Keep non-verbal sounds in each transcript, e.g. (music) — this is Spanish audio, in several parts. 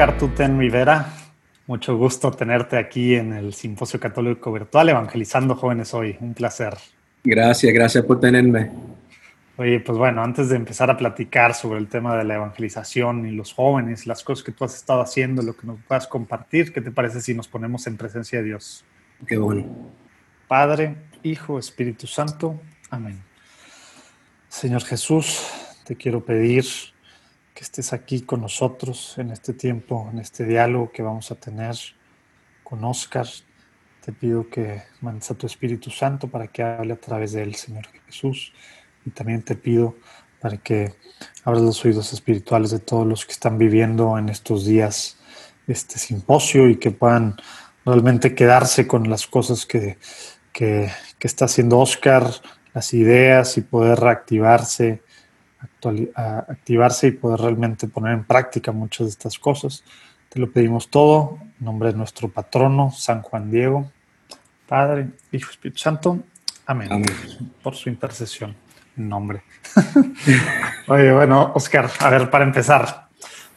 Oscar Tuten Rivera. Mucho gusto tenerte aquí en el Simposio Católico Virtual Evangelizando Jóvenes Hoy. Un placer. Gracias, gracias por tenerme. Oye, pues bueno, antes de empezar a platicar sobre el tema de la evangelización y los jóvenes, las cosas que tú has estado haciendo, lo que nos puedas compartir, ¿qué te parece si nos ponemos en presencia de Dios? Qué bueno. Padre, Hijo, Espíritu Santo. Amén. Señor Jesús, te quiero pedir que estés aquí con nosotros en este tiempo, en este diálogo que vamos a tener con Oscar. Te pido que mandes a tu Espíritu Santo para que hable a través de él, Señor Jesús. Y también te pido para que abras los oídos espirituales de todos los que están viviendo en estos días este simposio y que puedan realmente quedarse con las cosas que, que, que está haciendo Oscar, las ideas y poder reactivarse activarse y poder realmente poner en práctica muchas de estas cosas. Te lo pedimos todo en nombre de nuestro patrono, San Juan Diego, Padre, Hijo, Espíritu Santo. Amén. Por su intercesión. Nombre. (laughs) Oye, bueno, Oscar, a ver, para empezar,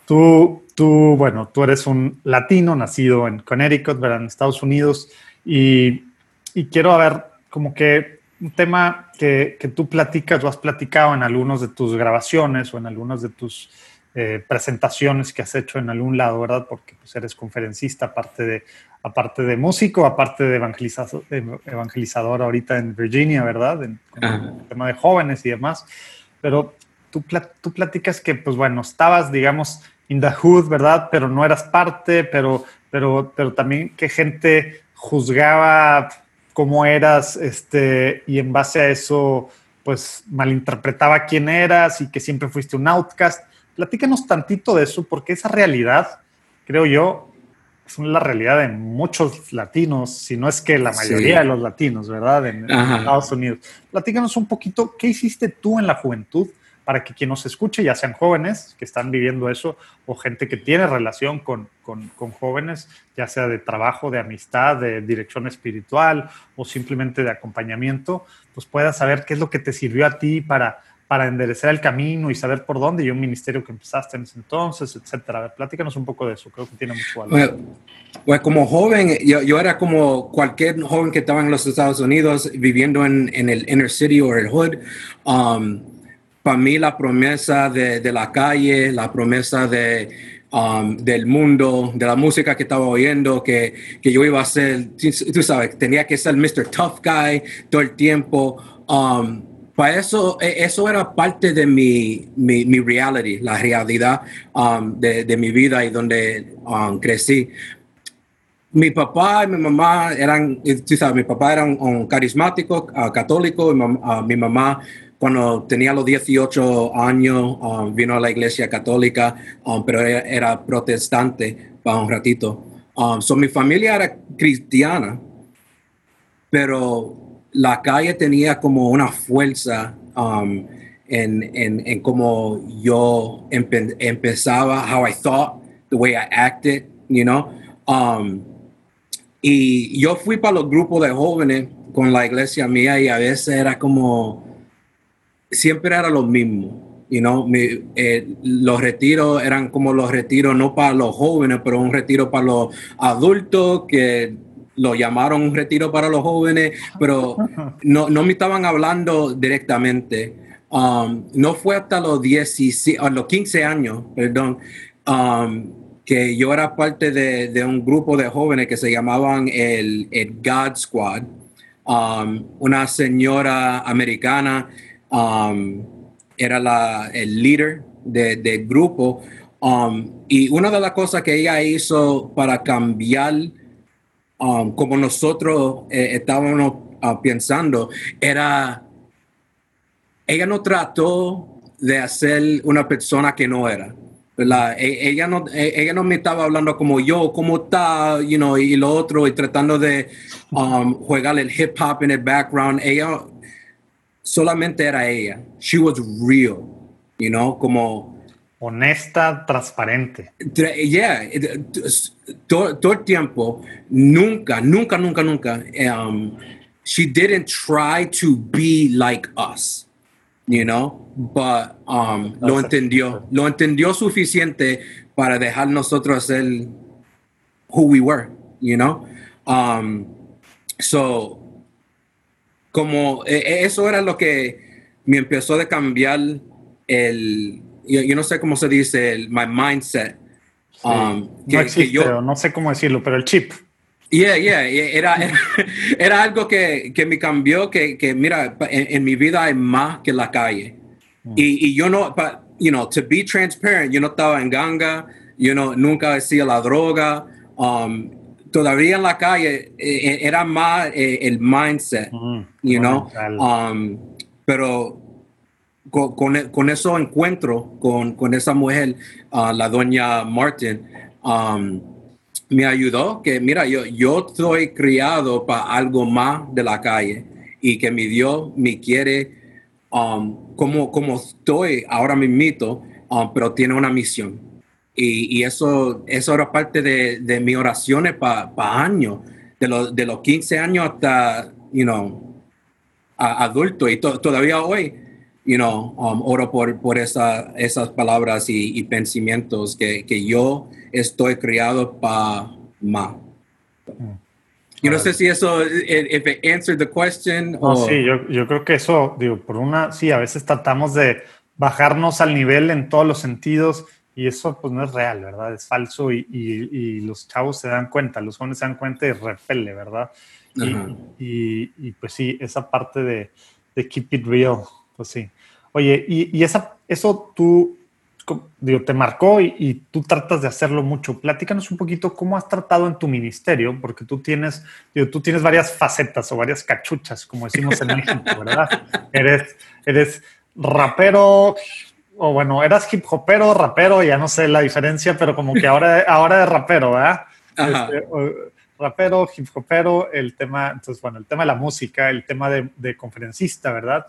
tú, tú, bueno, tú eres un latino nacido en Connecticut, ¿verdad? en Estados Unidos, y, y quiero ver como que un tema que, que, tú platicas o has platicado en algunas de tus grabaciones o en algunas de tus eh, presentaciones que has hecho en algún lado, ¿verdad? Porque pues, eres conferencista, aparte de, aparte de músico, aparte de evangelizador, evangelizador ahorita en Virginia, ¿verdad? En, el tema de jóvenes y demás. Pero tú, tú platicas que, pues bueno, estabas, digamos, in the hood, ¿verdad? Pero no eras parte, pero, pero, pero también que gente juzgaba cómo eras, este, y en base a eso, pues malinterpretaba quién eras y que siempre fuiste un outcast. Platícanos tantito de eso, porque esa realidad, creo yo, es la realidad de muchos latinos, si no es que la mayoría de los latinos, ¿verdad? En, en Estados Unidos. Platícanos un poquito, ¿qué hiciste tú en la juventud para que quien nos escuche, ya sean jóvenes que están viviendo eso o gente que tiene relación con, con, jóvenes, ya sea de trabajo, de amistad, de dirección espiritual o simplemente de acompañamiento, pues pueda saber qué es lo que te sirvió a ti para, para enderezar el camino y saber por dónde y un ministerio que empezaste en ese entonces, etcétera. Platícanos un poco de eso, creo que tiene mucho valor. Pues, como joven, yo, yo, era como cualquier joven que estaba en los Estados Unidos viviendo en, en el inner city o el hood. Um, para mí la promesa de, de, la calle, la promesa de, um, del mundo, de la música que estaba oyendo, que, que, yo iba a ser, tú sabes, tenía que ser Mr. Tough Guy todo el tiempo. Um, para eso, e, eso era parte de mi, mi, reality, la realidad um, de, de, mi vida y donde crecí. Mi papá y mi mamá eran, tú sabes, mi papá era un, carismático, uh, católico, uh, mi mamá cuando tenía los 18 años, um, vino a la iglesia católica, um, pero era, protestante para un ratito. Um, so mi familia era cristiana, pero la calle tenía como una fuerza um, en, en, en cómo yo empe empezaba, how I thought, the way I acted, you know. y yo fui para los grupos de jóvenes con la iglesia mía y a veces era como siempre era lo mismo. You know, eh, los retiros eran como los retiros no para los jóvenes, pero un retiro para los adultos que lo llamaron un retiro para los jóvenes, pero (laughs) no, no me estaban hablando directamente. Um, no fue hasta los, 16, los 15 años, perdón, um, que yo era parte de, de, un grupo de jóvenes que se llamaban el, el God Squad. Um, una señora americana Um, era la, el líder del de grupo. Um, y una de las cosas que ella hizo para cambiar um, como nosotros eh, estábamos uh, pensando era, ella no trató de hacer una persona que no era. E, ella, no, e, ella no me estaba hablando como yo, cómo está, you know, y lo otro, y tratando de jugar el hip hop en el background. Ella solamente era ella. She was real, you know, como... Honesta, transparente. Yeah, todo, todo el tiempo, nunca, nunca, nunca, nunca, um, she didn't try to be like us, you know, but um, lo entendió, lo entendió suficiente para dejar nosotros ser who we were, you know? Um, so, como e, e, eso era lo que me empezó a cambiar el, yo, no sé cómo se dice, el, my mindset. Um, no existe, no sé cómo decirlo, pero el chip. Yeah, yeah, era, (laughs) era, algo que, que, me cambió, que, que mira, en, mi vida hay más que la calle. Mm. Y, y, yo no, you know, to be transparent, yo no estaba en ganga, yo no, nunca hacía la droga. Um, todavía en la calle eh, eh, era más eh, el mindset, mm, you know. Um, pero con, con, eso encuentro con, con esa mujer, uh, la doña Martin, um, me ayudó que, mira, yo, yo estoy criado para algo más de la calle y que mi Dios me quiere um, como, como estoy ahora mismo, pero tiene una misión. Y, y, eso, eso era parte de, de mis oraciones para años, de, los de los 15 años hasta, you know, adulto. Y todavía hoy, you know, um, oro por, por esa, esas palabras y, y pensamientos que, que, yo estoy criado para más. Mm. Yo no sé si eso, if it answered the question. o... sí, yo, yo, creo que eso, digo, por una, sí, a veces tratamos de bajarnos al nivel en todos los sentidos y eso pues no es real, ¿verdad? Es falso y, y, los chavos se dan cuenta, los jóvenes se dan cuenta y repele, ¿verdad? Y, y, pues sí, esa parte de, de keep it real, pues sí. Oye, y, esa, eso tú digo, te marcó y, tú tratas de hacerlo mucho. Platícanos un poquito cómo has tratado en tu ministerio, porque tú tienes, digo, tú tienes varias facetas o varias cachuchas, como decimos en México, ¿verdad? (laughs) eres, eres rapero, o bueno, eras hip hopero, rapero, ya no sé la diferencia, pero como que ahora, (laughs) ahora es rapero, ¿verdad? Este, rapero, hip hopero, el tema, entonces, bueno, el tema de la música, el tema de, de conferencista, ¿verdad?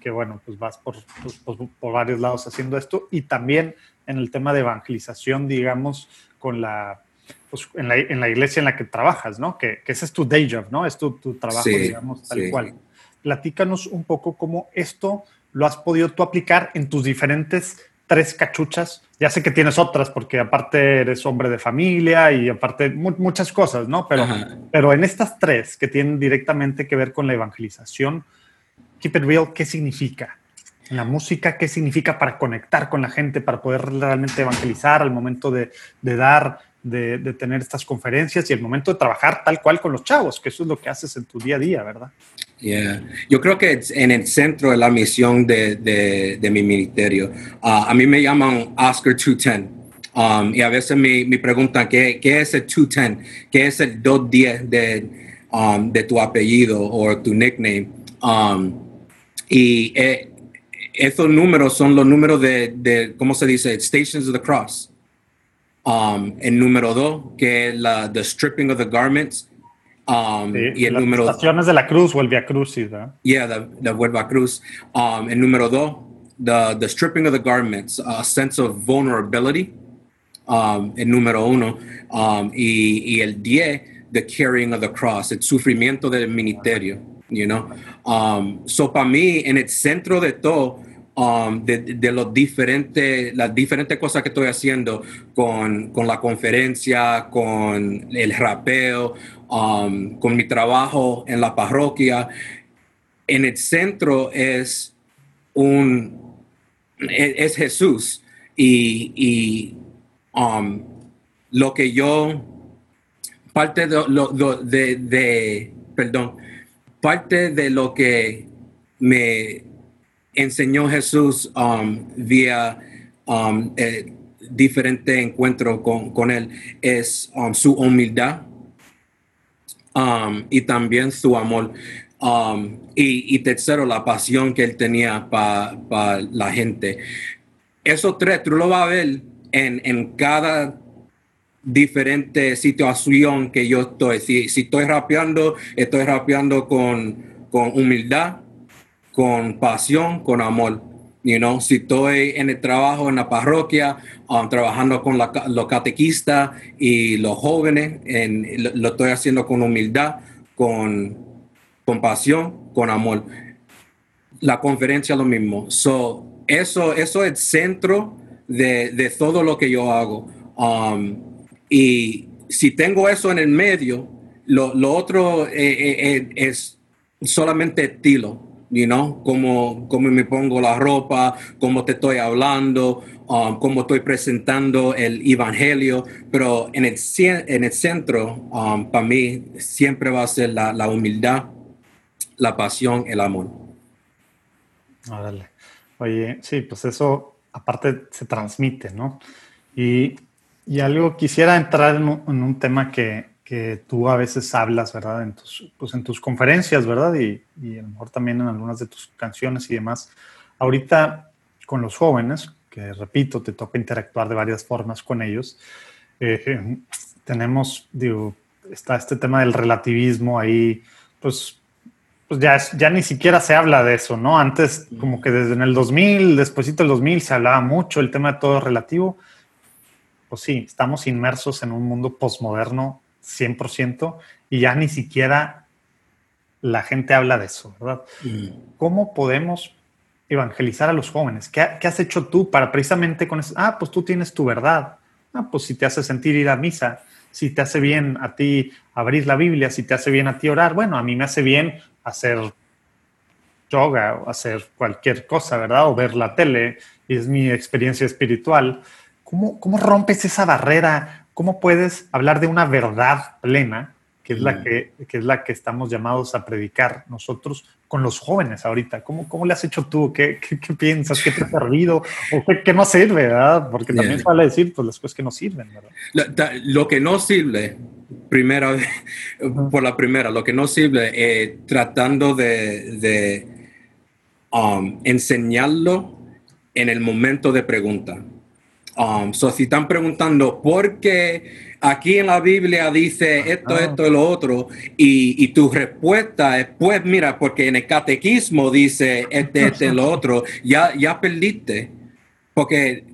que, bueno, pues vas por, pues, pues, por, varios lados haciendo esto y también en el tema de evangelización, digamos, con la, pues, en, la, en la iglesia en la que trabajas, ¿no? Que, que ese es tu day job, ¿no? Es tu, tu trabajo, digamos, tal cual. Platícanos un poco cómo esto lo has podido tú aplicar en tus diferentes tres cachuchas. Ya sé que tienes otras porque aparte eres hombre de familia y aparte muchas cosas, ¿no? Pero, pero en estas tres que tienen directamente que ver con la evangelización, Keep It Real, ¿qué significa? la música, ¿qué significa para conectar con la gente, para poder realmente evangelizar al momento de, dar, de, tener estas conferencias y el momento de trabajar tal cual con los chavos, que eso es lo que haces en tu día a día, ¿verdad? Yeah. Yo creo que en el centro de la misión de, mi ministerio. Ah, a mí me llaman Oscar 210. Um, y a veces me, preguntan ¿qué, ¿qué, es el 210, qué es el 210 de, um, de tu apellido o tu nickname. Um, y eh, esos números son los números de, de, ¿cómo se dice? Stations of the Cross. Um, el número dos, que es la the stripping of the garments. Um, y el las número estaciones de la cruz o el Via Crucis, ¿verdad? Yeah, the, the Via Cruz. Um, el número dos, the, the stripping of the garments, a sense of vulnerability. Um, el número uno. Um, y, y el diez, the carrying of the cross, el sufrimiento del ministerio you know. Um, so para mí, en el centro de todo, um, de, de, los diferentes, las diferentes cosas que estoy haciendo con, con la conferencia, con el rapeo, um, con mi trabajo en la parroquia, en el centro es un, es, Jesús y, y um, lo que yo, parte de, de perdón, parte de lo que me enseñó Jesús um, vía um, eh, diferente encuentro con, con, él es um, su humildad um, y también su amor. Y, y, tercero, la pasión que él tenía para la gente. Esos tres, tú lo vas a ver en, en cada diferente situación que yo estoy. Si, si estoy rapeando, estoy rapeando con, con humildad, con pasión, con amor. You si estoy en el trabajo en la parroquia, um, trabajando con los catequistas y los jóvenes, en, lo, estoy haciendo con humildad, con, con pasión, con amor. La conferencia lo mismo. So, eso, eso es el centro de, todo lo que yo hago. Um, y si tengo eso en el medio, lo, lo otro eh, eh, eh, es solamente estilo, you know, como, como me pongo la ropa, cómo te estoy hablando, um, cómo estoy presentando el evangelio, pero en el, en el centro, um, para mí, siempre va a ser la, la humildad, la pasión, el amor. Órale. Oye, sí, pues eso aparte se transmite, ¿no? Y, y algo, quisiera entrar en un, tema que, que, tú a veces hablas, ¿verdad? En tus, pues en tus conferencias, ¿verdad? Y, y, a lo mejor también en algunas de tus canciones y demás. Ahorita con los jóvenes, que repito, te toca interactuar de varias formas con ellos, eh, tenemos, digo, está este tema del relativismo ahí, pues pues ya, ya ni siquiera se habla de eso, ¿no? Antes, como que desde en el 2000, después del 2000, se hablaba mucho el tema de todo relativo. Pues sí, estamos inmersos en un mundo postmoderno 100% y ya ni siquiera la gente habla de eso, ¿verdad? ¿Cómo podemos evangelizar a los jóvenes? ¿Qué, ¿Qué, has hecho tú para precisamente con eso? Ah, pues tú tienes tu verdad. Ah, pues si te hace sentir ir a misa, si te hace bien a ti abrir la Biblia, si te hace bien a ti orar, bueno, a mí me hace bien hacer yoga o hacer cualquier cosa, ¿verdad? O ver la tele, y es mi experiencia espiritual. ¿Cómo, cómo rompes esa barrera? ¿Cómo puedes hablar de una verdad plena, que es, la mm. que, que, es la que estamos llamados a predicar nosotros con los jóvenes ahorita? ¿Cómo, cómo le has hecho tú? ¿Qué, qué, piensas? ¿Qué te ha servido? ¿O qué, no sirve? ¿verdad? Porque también se vale decir pues, las cosas que no sirven. ¿verdad? Lo, lo que no sirve primera, por la primera, lo que no sirve, eh, tratando de, um, enseñarlo en el momento de pregunta. Um, so si están preguntando por qué aquí en la Biblia dice esto, esto y lo otro, y, tu respuesta es, pues mira, porque en el catequismo dice este, este, lo (laughs) otro, ya, ya perdiste. Porque,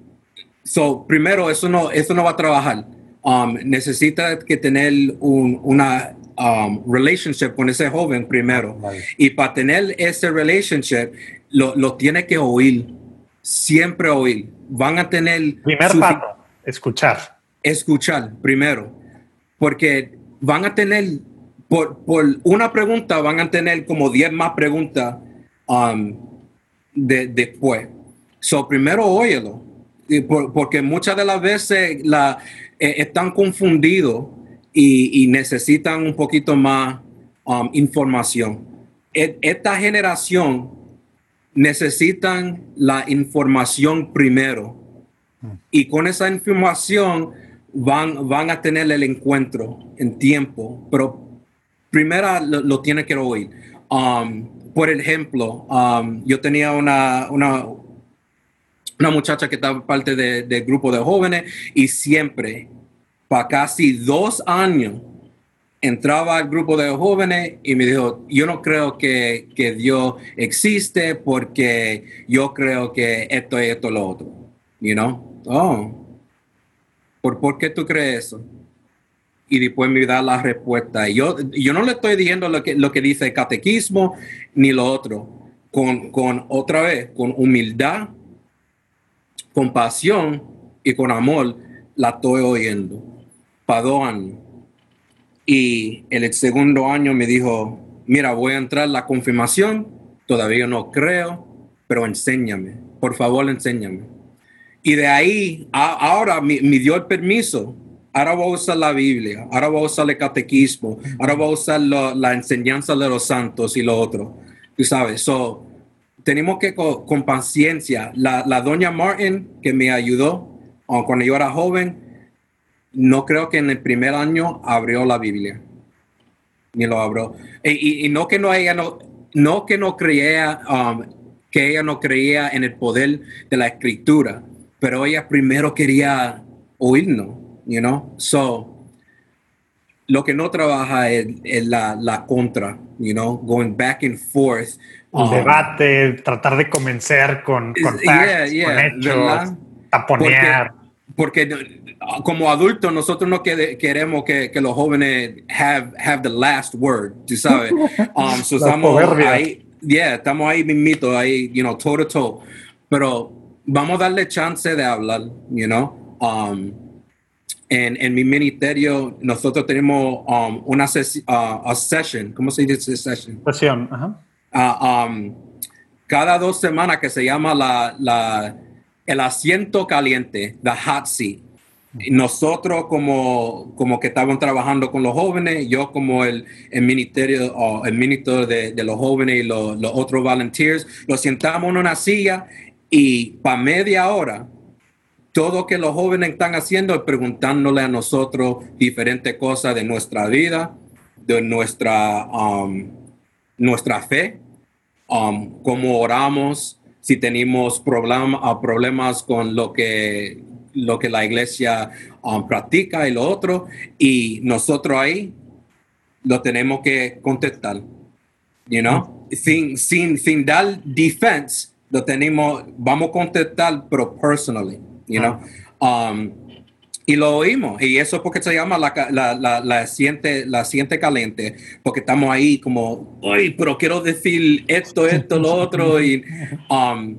so, primero, eso no, eso no va a trabajar um, necesita que tener un, una um, relationship con ese joven primero. Y para tener ese relationship, lo, lo, tiene que oír, siempre oír. Van a tener... Primer paso, escuchar. Escuchar primero, porque van a tener, por, por una pregunta, van a tener como 10 más preguntas um, de, después. So, primero óyelo, porque muchas de las veces la, eh, están confundidos y, necesitan un poquito más um, información. E, esta generación necesitan la información primero y con esa información van, van a tener el encuentro en tiempo, pero primero lo, tiene que oír. Um, por ejemplo, um, yo tenía una, una, una muchacha que estaba parte del grupo de jóvenes y siempre, para casi dos años, entraba al grupo de jóvenes y me dijo, yo no creo que, que Dios existe porque yo creo que esto y esto lo otro. You know? Oh, ¿por, ¿por qué tú crees eso? Y después me da la respuesta. yo, yo no le estoy diciendo lo que, lo que dice el catequismo ni lo otro. Con, con otra vez, con humildad con pasión y con amor la estoy oyendo. Para dos años. Y el segundo año me dijo, mira, voy a entrar la confirmación, todavía no creo, pero enséñame, por favor, enséñame. Y de ahí, ahora me, dio el permiso, ahora voy a usar la Biblia, ahora voy a usar el catequismo, ahora voy a usar la enseñanza de los santos y lo otro. Tú sabes, so, tenemos que con, paciencia. La, la, doña Martin que me ayudó uh, cuando yo era joven, no creo que en el primer año abrió la Biblia, ni lo abrió. Y, no que no ella no, no que no creía, um, que ella no creía en el poder de la escritura, pero ella primero quería oírnos, you know. So lo que no trabaja es, la, la, contra, you know, going back and forth un debate, tratar de convencer con, con, con hechos, taponear. Porque, como adultos nosotros no queremos que, que, los jóvenes have, have the last word, tú sabes. (laughs) Um, so estamos ahí, yeah, estamos ahí mismito, ahí, you know, toe to toe. Pero vamos a darle chance de hablar, you know. Um, en, en, mi ministerio, nosotros tenemos um, una ses uh, session, ¿cómo se dice session? Sesión, ajá. Uh, um, cada dos semanas que se llama la, la, el asiento caliente, the hot seat. Nosotros como, como que estaban trabajando con los jóvenes, yo como el, el ministerio, o el ministro de, de, los jóvenes y los, los otros volunteers, los sentamos en una silla y para media hora todo que los jóvenes están haciendo es preguntándole a nosotros diferentes cosas de nuestra vida, de nuestra, um, nuestra fe, um, cómo oramos, si tenemos uh, problemas con lo que, lo que la iglesia um, practica y lo otro, y nosotros ahí lo tenemos que contestar, you know? sin, sin, sin dar defense, lo tenemos, vamos a contestar, pero personally you know. Um, y lo oímos, y eso es porque se llama la, la, la, la, siente, la siente caliente, porque estamos ahí como, uy, pero quiero decir esto, esto, lo otro, y, um,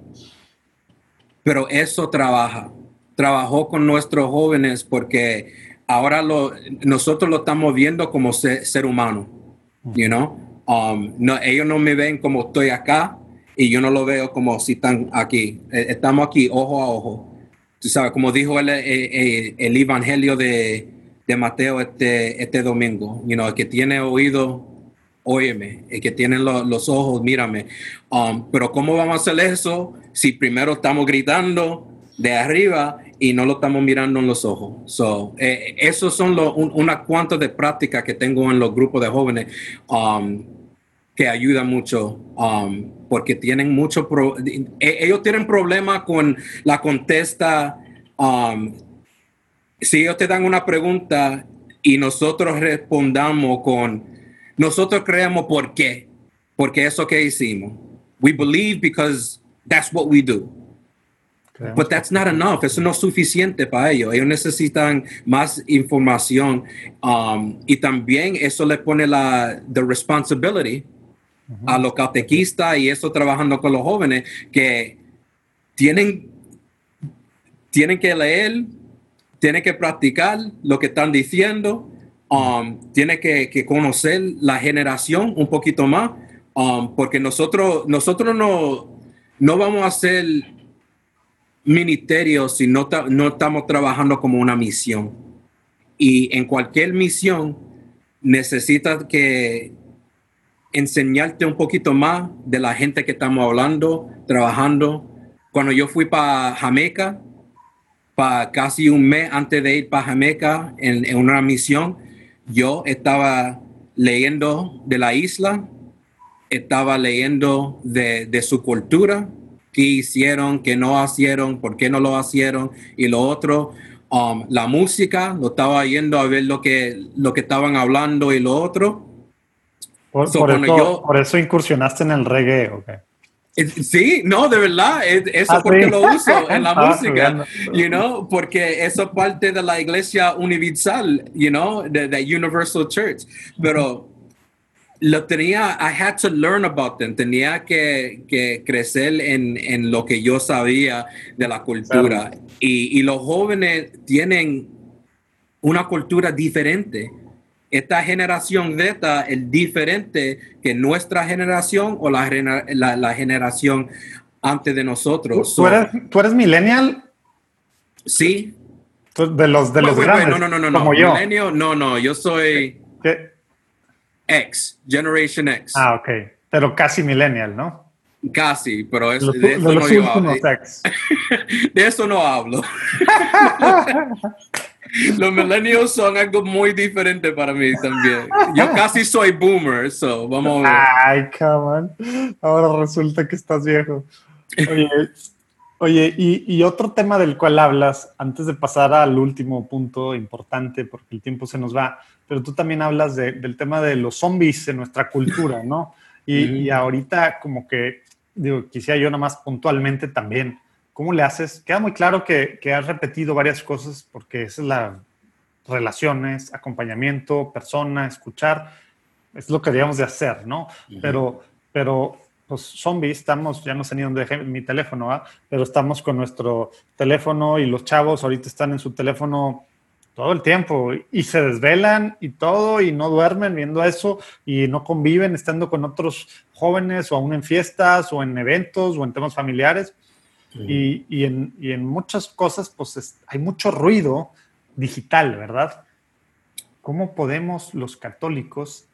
pero eso trabaja, trabajó con nuestros jóvenes porque ahora lo, nosotros lo estamos viendo como ser, ser humano, you know? Um, no, ellos no me ven como estoy acá y yo no lo veo como si están aquí, e, estamos aquí ojo a ojo tú sabes, como dijo el, el, el Evangelio de, de, Mateo este, este domingo, you know, el que tiene oído, óyeme, el que tiene lo, los ojos, mírame. Um, pero ¿cómo vamos a hacer eso si primero estamos gritando de arriba y no lo estamos mirando en los ojos? So, eh, esos son los, un, cuantas de prácticas que tengo en los grupos de jóvenes. Um, que ayuda mucho um, porque tienen mucho, e, ellos tienen problemas con la contesta. Um, si ellos te dan una pregunta y nosotros respondamos con, nosotros creemos por qué, porque eso que hicimos. We believe because that's what we do. But that's not enough. Eso no es suficiente para ellos. Ellos necesitan más información um, y también eso les pone la the responsibility a los catequistas y eso trabajando con los jóvenes que tienen, tienen que leer, tienen que practicar lo que están diciendo, um, tienen que, conocer la generación un poquito más, um, porque nosotros, nosotros no, no vamos a hacer ministerio si no, no estamos trabajando como una misión. Y en cualquier misión necesita que enseñarte un poquito más de la gente que estamos hablando, trabajando. Cuando yo fui para Jamaica, para casi un mes antes de ir para Jamaica en, una misión, yo estaba leyendo de la isla, estaba leyendo de, su cultura, qué hicieron, qué no hicieron, por qué no lo hicieron y lo otro. Um, la música, lo estaba yendo a ver lo que, lo que estaban hablando y lo otro. Por, eso, incursionaste en el reggae, ¿ok? Eh, sí, no, de verdad, eso ah, porque lo uso en la (laughs) ah, música, you know, porque eso es parte de la iglesia universal, you know, de the Universal Church. Pero lo tenía, I had to learn about them, tenía que, que crecer en, en, lo que yo sabía de la cultura. Y, y los jóvenes tienen una cultura diferente esta generación beta es diferente que nuestra generación o la, la, generación antes de nosotros. ¿Tú, eres, ¿tú eres millennial? Sí. De los, de los grandes, no, no, no, no, como no. yo. no, no, yo soy ¿Qué? X, Generation X. Ah, ok. Pero casi millennial, ¿no? Casi, pero es, de eso no yo hablo. (laughs) de eso no hablo. (laughs) Los millennials son algo muy diferente para mí también. Yo casi soy boomer, so vamos a ver. Ay, come Ahora resulta que estás viejo. Oye, y, otro tema del cual hablas, antes de pasar al último punto importante, porque el tiempo se nos va, pero tú también hablas del tema de los zombies en nuestra cultura, ¿no? Y, y ahorita como que, digo, quisiera yo nomás puntualmente también ¿Cómo le haces? Queda muy claro que, que has repetido varias cosas porque esa es la relaciones, acompañamiento, persona, escuchar, es lo que debíamos de hacer, ¿no? Pero, pero pues zombies, estamos, ya no sé ni dónde dejé mi teléfono, ¿ah? pero estamos con nuestro teléfono y los chavos ahorita están en su teléfono todo el tiempo y se desvelan y todo y no duermen viendo eso y no conviven estando con otros jóvenes o aún en fiestas o en eventos o en temas familiares. Y, y, en, y, en, muchas cosas, pues hay mucho ruido digital, ¿verdad? ¿Cómo podemos los católicos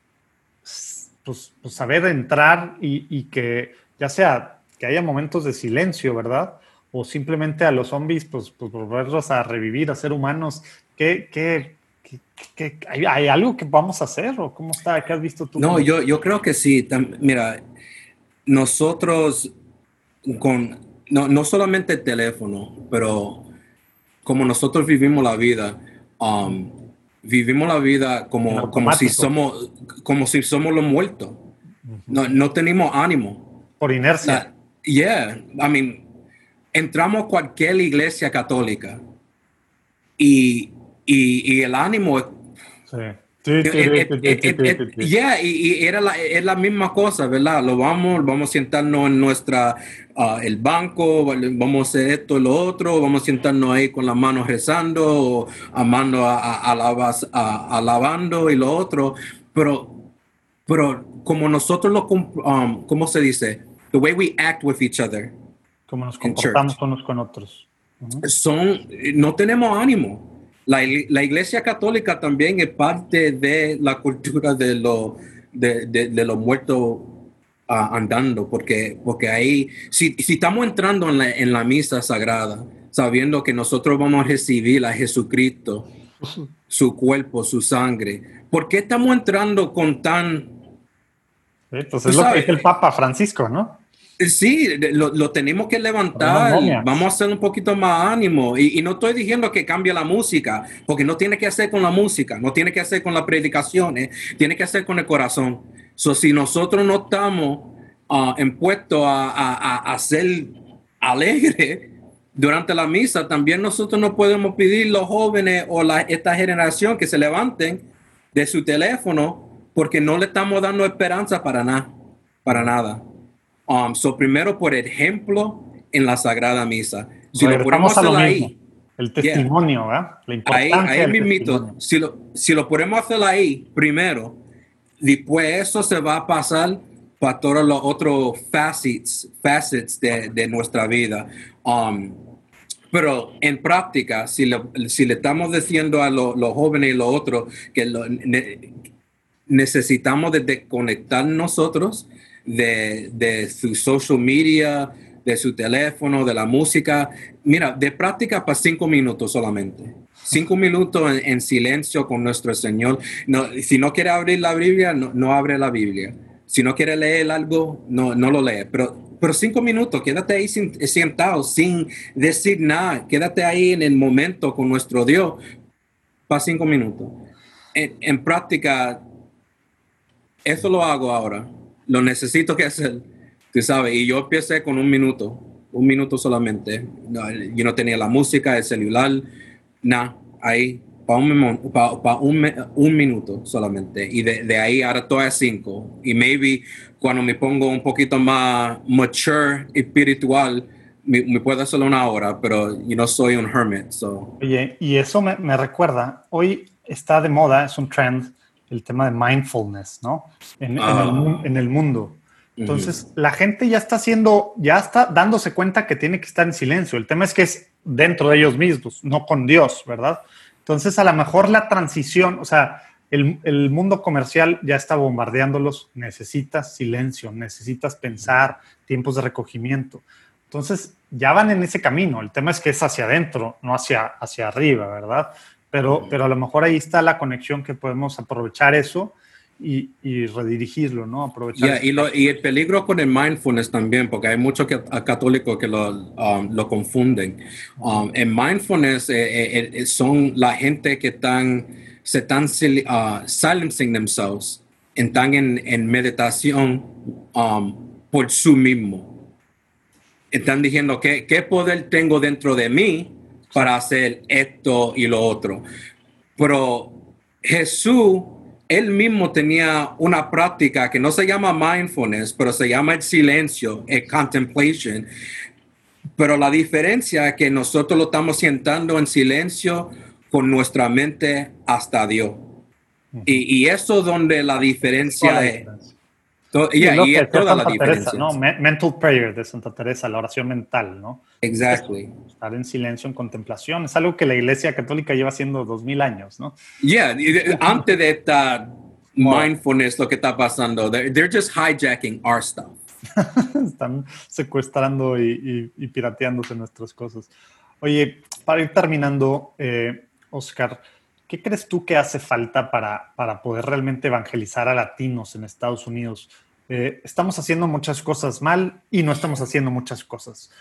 pues, pues, saber entrar y, y, que ya sea que haya momentos de silencio, ¿verdad? O simplemente a los zombies, pues, pues volverlos a revivir, a ser humanos. ¿Qué, qué, qué, hay, hay, algo que vamos a hacer o cómo está? ¿Qué has visto tú? No, yo, yo creo que sí. Mira, nosotros con, no, no solamente el teléfono, pero como nosotros vivimos la vida, um, vivimos la vida como, como, si, somos, como si somos los muertos. no, no, tenemos ánimo. Por inercia. yeah, I mean, entramos a cualquier iglesia católica y, y, y el ánimo es... Sí. Yeah, y, era la, es la misma cosa, ¿verdad? Lo vamos, vamos a sentarnos en nuestra, uh, el banco, vamos a hacer esto y lo otro, vamos a sentarnos ahí con las manos rezando, o amando, a, a, a, alabando y lo otro, pero, pero como nosotros lo, um, ¿cómo se dice? The way we act with each other. Como nos comportamos unos con otros. Son, no tenemos ánimo la, iglesia católica también es parte de la cultura de, lo, de, los muertos ah, andando, porque, porque ahí, si, estamos entrando en la, misa sagrada, sabiendo que nosotros vamos a recibir a Jesucristo, (laughs) su cuerpo, su sangre, ¿por qué estamos entrando con tan... Entonces es lo que el Papa Francisco, ¿no? Sí, lo, tenemos que levantar, vamos a hacer un poquito más ánimo. Y, no estoy diciendo que cambie la música, porque no tiene que hacer con la música, no tiene que hacer con las predicaciones, tiene que hacer con el corazón. So, si nosotros no estamos uh, impuestos a, a, ser alegres durante la misa, también nosotros no podemos pedir los jóvenes o la, esta generación que se levanten de su teléfono porque no le estamos dando esperanza para nada, para nada. Um, so primero por ejemplo en la Sagrada Misa. Si lo ponemos hacer ahí, el testimonio, ¿verdad? La importancia ahí, ahí si lo, si lo podemos hacer ahí primero, después eso se va a pasar para todos los otros facets, facets de, de nuestra vida. Um, pero en práctica, si le, si le estamos diciendo a los jóvenes y los otros que lo, necesitamos de desconectar nosotros de, de su social media, de su teléfono, de la música. Mira, de práctica para cinco minutos solamente. Cinco minutos en, silencio con nuestro Señor. No, si no quiere abrir la Biblia, no, no, abre la Biblia. Si no quiere leer algo, no, no lo lee. Pero, pero cinco minutos, quédate ahí sentado sin decir nada. Quédate ahí en el momento con nuestro Dios para cinco minutos. En, en práctica, eso lo hago ahora lo necesito que hacer, tú sabes, y yo empecé con un minuto, un minuto solamente. yo no tenía la música, el celular, nada, ahí, para un, minuto solamente. Y de, ahí ahora todo es cinco. Y maybe cuando me pongo un poquito más mature espiritual, me, puedo hacer una hora, pero yo no soy un hermit. Oye, y eso me recuerda, hoy está de moda, es un trend, el tema de mindfulness, ¿no? En, ah. el, mundo. Entonces, la gente ya está haciendo, ya está dándose cuenta que tiene que estar en silencio. El tema es que es dentro de ellos mismos, no con Dios, ¿verdad? Entonces, a lo mejor la transición, o sea, el, el mundo comercial ya está bombardeándolos, necesitas silencio, necesitas pensar, tiempos de recogimiento. Entonces, ya van en ese camino. El tema es que es hacia adentro, no hacia, hacia arriba, ¿verdad? Pero, pero a lo mejor ahí está la conexión que podemos aprovechar eso y, y redirigirlo, ¿no? Aprovechar y, lo, y, el peligro con el mindfulness también, porque hay muchos que, católicos que lo, um, lo confunden. Um, el mindfulness eh, eh, eh, son la gente que están, se están uh, silencing themselves, están en, en meditación um, por sí mismo. Están diciendo, ¿qué, ¿qué poder tengo dentro de mí para hacer esto y lo otro. Pero Jesús él mismo tenía una práctica que no se llama mindfulness, pero se llama el silencio, el contemplation. Pero la diferencia es que nosotros lo estamos sentando en silencio con nuestra mente hasta Dios. Y, y eso es donde la diferencia es. Y, y es toda la diferencia. ¿no? Mental prayer de Santa Teresa, la oración mental, ¿no? Exactly. Estar en silencio, en contemplación, es algo que la Iglesia Católica lleva haciendo dos mil años, ¿no? Yeah, antes de esta mindfulness, lo que está pasando, they're, just hijacking our stuff. (laughs) Están secuestrando y, y, pirateándose nuestras cosas. Oye, para ir terminando, eh, Oscar, ¿qué crees tú que hace falta para, para poder realmente evangelizar a latinos en Estados Unidos? Eh, estamos haciendo muchas cosas mal y no estamos haciendo muchas cosas.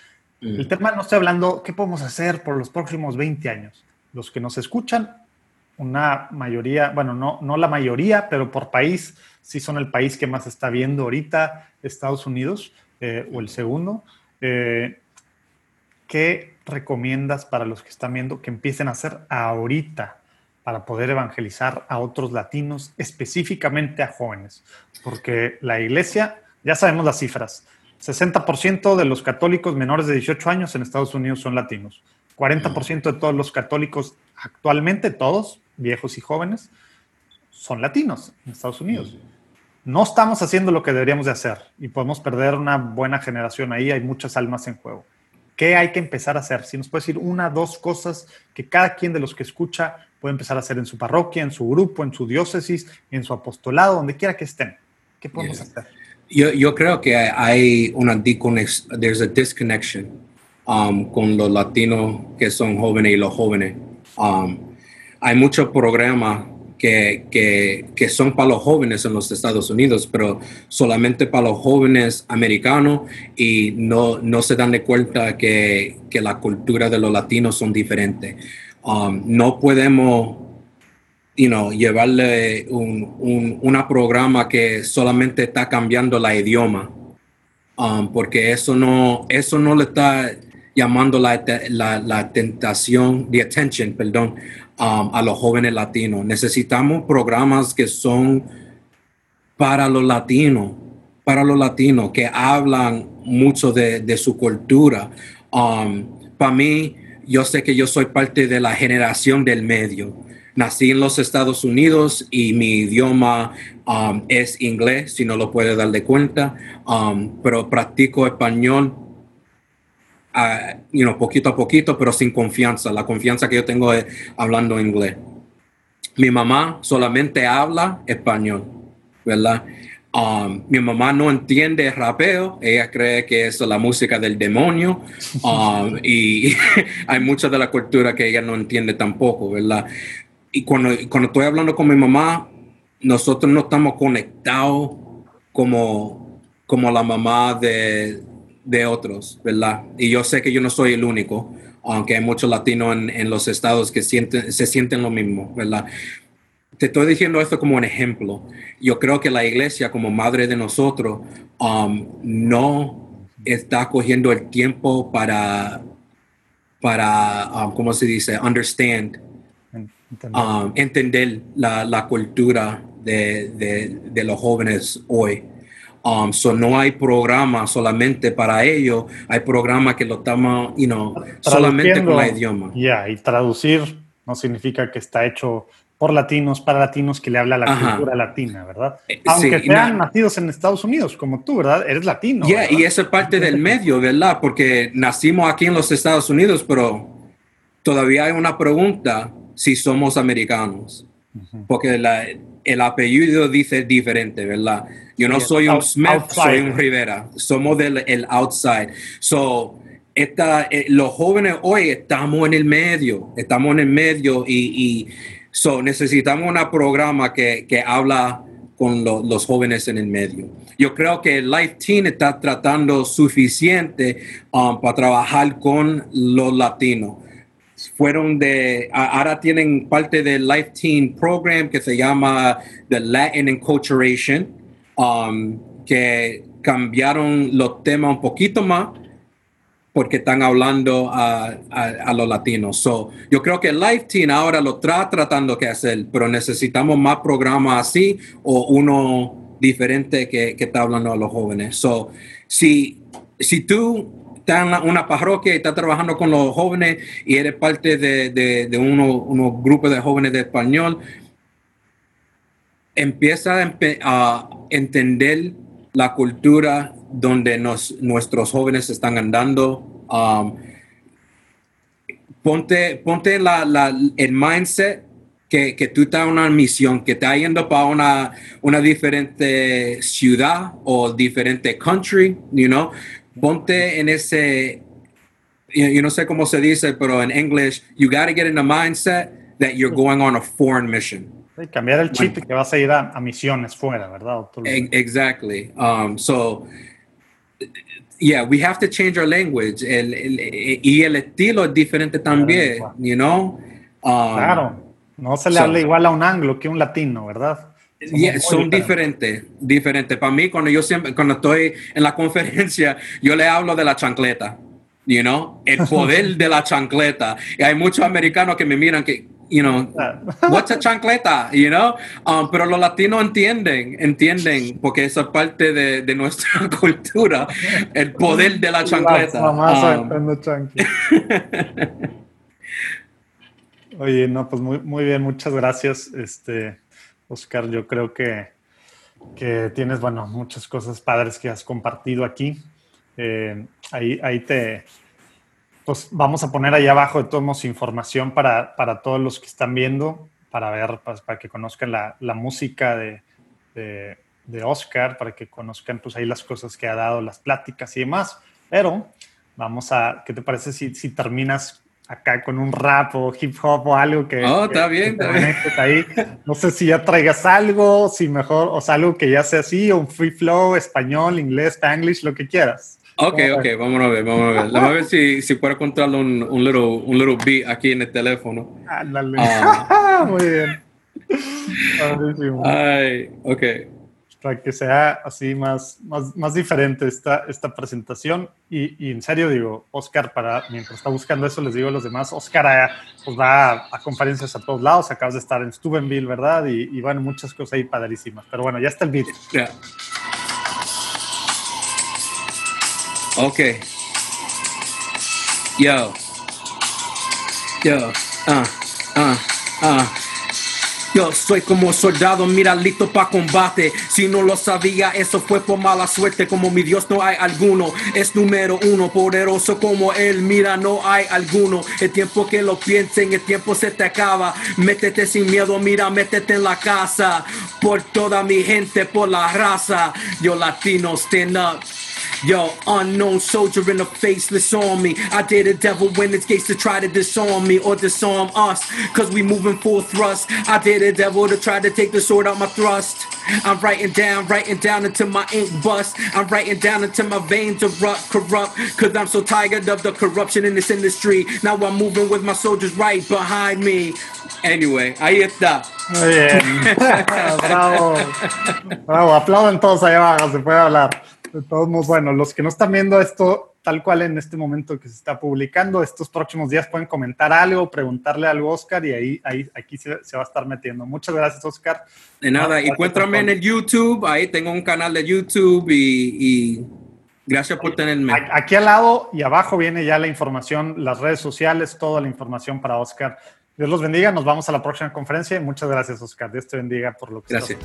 Mm. El tema no estoy hablando qué podemos hacer por los próximos 20 años. Los que nos escuchan, una mayoría, bueno, no, no la mayoría, pero por país, sí son el país que más está viendo ahorita Estados Unidos, eh, o el segundo. Eh, ¿Qué recomiendas para los que están viendo que empiecen a hacer ahorita para poder evangelizar a otros latinos, específicamente a jóvenes? Porque la iglesia, ya sabemos las cifras, 60% de los católicos menores de 18 años en Estados Unidos son latinos. 40% de todos los católicos actualmente, todos, viejos y jóvenes, son latinos en Estados Unidos. No estamos haciendo lo que deberíamos de hacer y podemos perder una buena generación ahí, hay muchas almas en juego. ¿Qué hay que empezar a hacer? Si nos puede decir una, dos cosas que cada quien de los que escucha puede empezar a hacer en su parroquia, en su grupo, en su diócesis, en su apostolado, donde quiera que estén. ¿Qué podemos hacer? Yo, yo, creo que hay una there's a disconnection um, con los latinos que son jóvenes y los jóvenes. Um, hay muchos programas que, que, que, son para los jóvenes en los Estados Unidos, pero solamente para los jóvenes americanos y no, no se dan de cuenta que, que la cultura de los latinos son diferentes. Um, no podemos you llevarle un, un una programa que solamente está cambiando la idioma, um, porque eso no, eso no le está llamando la, la, la tentación, the attention, perdón, um, a los jóvenes latinos. Necesitamos programas que son para los latinos, para los latinos, que hablan mucho de, su cultura. Um, para mí, yo sé que yo soy parte de la generación del medio nací en los Estados Unidos y mi idioma um, es inglés, si no lo puede dar de cuenta, pero practico español, uh, you know, poquito a poquito, pero sin confianza. La confianza que yo tengo es hablando inglés. Mi mamá solamente habla español, ¿verdad? Um, mi mamá no entiende rapeo, ella cree que es la música del demonio (laughs) y (laughs) hay mucha de la cultura que ella no entiende tampoco, ¿verdad? y cuando, cuando estoy hablando con mi mamá, nosotros no estamos conectados como, como la mamá de, de otros, ¿verdad? Y yo sé que yo no soy el único, aunque hay muchos latinos en, en los estados que sienten, se sienten lo mismo, ¿verdad? Te estoy diciendo esto como un ejemplo. Yo creo que la iglesia, como madre de nosotros, um, no está cogiendo el tiempo para, para um, ¿cómo se dice? Understand entender, um, la, la, cultura de, de, de, los jóvenes hoy. Um, so no hay programa solamente para ellos, hay programa que lo estamos, you know, solamente con el idioma. Ya, y traducir no significa que está hecho por latinos, para latinos que le habla la cultura latina, ¿verdad? Eh, Aunque sean nacidos en Estados Unidos, como tú, ¿verdad? Eres latino. Yeah, y eso es parte del medio, ¿verdad? Porque nacimos aquí en los Estados Unidos, pero todavía hay una pregunta si somos americanos. Porque el apellido dice diferente, ¿verdad? Yo no soy un Smith, soy un Rivera. Somos del el outside. So, esta, eh, los jóvenes hoy estamos en el medio, estamos en el medio y, y so, necesitamos un programa que, que habla con los jóvenes en el medio. Yo creo que el Life Team está tratando suficiente um, para trabajar con los latinos fueron de, ahora tienen parte del Life Team Program que se llama The Latin Enculturation, um, que cambiaron los temas un poquito más porque están hablando a, a, los latinos. So, yo creo que Life Team ahora lo está tratando que hacer, pero necesitamos más programas así o uno diferente que, que está hablando a los jóvenes. So, si, si tú estás en una parroquia y estás trabajando con los jóvenes y eres parte de, de, de unos uno grupos de jóvenes de español, empieza a entender la cultura donde nos, nuestros jóvenes están andando. Um, ponte ponte la, la, el mindset que, que, tú estás en una misión, que estás yendo para una, una diferente ciudad o diferente country, you know. Ponte en ese, yo no sé cómo se dice, pero en English, you got to get in the mindset that you're going on a foreign mission cambiar el chip que vas a ir a, misiones fuera, ¿verdad? Exactly. Um, so, yeah, we have to change our language. El, y el estilo es diferente también, you know? Um, claro. No se le habla igual a un anglo que a un latino, ¿verdad? Yeah, son diferentes, diferentes. Para mí, cuando yo siempre, cuando estoy en la conferencia, yo le hablo de la chancleta, you know, el poder (laughs) de la chancleta. Y hay muchos americanos que me miran que, you know, what's a chancleta, you know? Um, pero los latinos entienden, entienden, porque esa es parte de, de nuestra (laughs) cultura, el poder de la chancleta. Um, (laughs) Oye, no, pues muy, muy bien, muchas gracias, este, Oscar. Yo creo que, que tienes, bueno, muchas cosas padres que has compartido aquí. Eh, ahí, ahí te, pues vamos a poner ahí abajo de todos información para, para, todos los que están viendo, para ver, pues, para que conozcan la, la música de, de, Oscar, para que conozcan pues ahí las cosas que ha dado, las pláticas y demás. Pero vamos a, ¿qué te parece si, si terminas acá con un rap o hip hop o algo que... Oh, está bien, está bien. Ahí. No sé si ya traigas algo, si mejor, o sea, algo que ya sea así, o un free flow, español, inglés, spanglish, lo que quieras. Ok, ok, vamos a ver, vamos a ver. Vamos a ver si, si puedo encontrar un, un, little, un little beat aquí en el teléfono. Ándale. Ah. (laughs) Muy bien. Ay, ok. Para que sea así más, más, más diferente esta, esta presentación. Y, y, en serio digo, Oscar, para, mientras está buscando eso, les digo a los demás, Oscar eh, pues va a, conferencias a todos lados, acabas de estar en Steubenville, ¿verdad? Y, y bueno, muchas cosas ahí padrísimas. Pero bueno, ya está el beat. Yeah. Okay. Yo. Yo. Uh, uh, uh. Yo soy como soldado, mira, listo para combate. Si no lo sabía, eso fue por mala suerte. Como mi Dios no hay alguno. Es número uno, poderoso como Él. Mira, no hay alguno. El tiempo que lo piensen, el tiempo se te acaba. Métete sin miedo, mira, métete en la casa. Por toda mi gente, por la raza. Yo latino, stand up. Yo, unknown soldier in a faceless army. I dare the devil when it's gates to try to disarm me or disarm us. Cause we moving full thrust. I dare the devil to try to take the sword out my thrust. I'm writing down, writing down until my ink bust. I'm writing down until my veins erupt, corrupt. Cause I'm so tired of the corruption in this industry. Now I'm moving with my soldiers right behind me. Anyway, ahí está. Muy bien. (laughs) Bravo. (laughs) Bravo. Aplauden todos ahí abajo, se puede hablar. De todos modos, bueno, los que no están viendo esto tal cual en este momento que se está publicando, estos próximos días pueden comentar algo, preguntarle algo a Oscar y ahí, ahí aquí se, va a estar metiendo. Muchas gracias, Oscar. De nada, y encuéntrame en el YouTube, ahí tengo un canal de YouTube y, gracias por tenerme. Aquí al lado y abajo viene ya la información, las redes sociales, toda la información para Oscar. Dios los bendiga, nos vamos a la próxima conferencia y muchas gracias, Oscar. Dios te bendiga por lo que Gracias.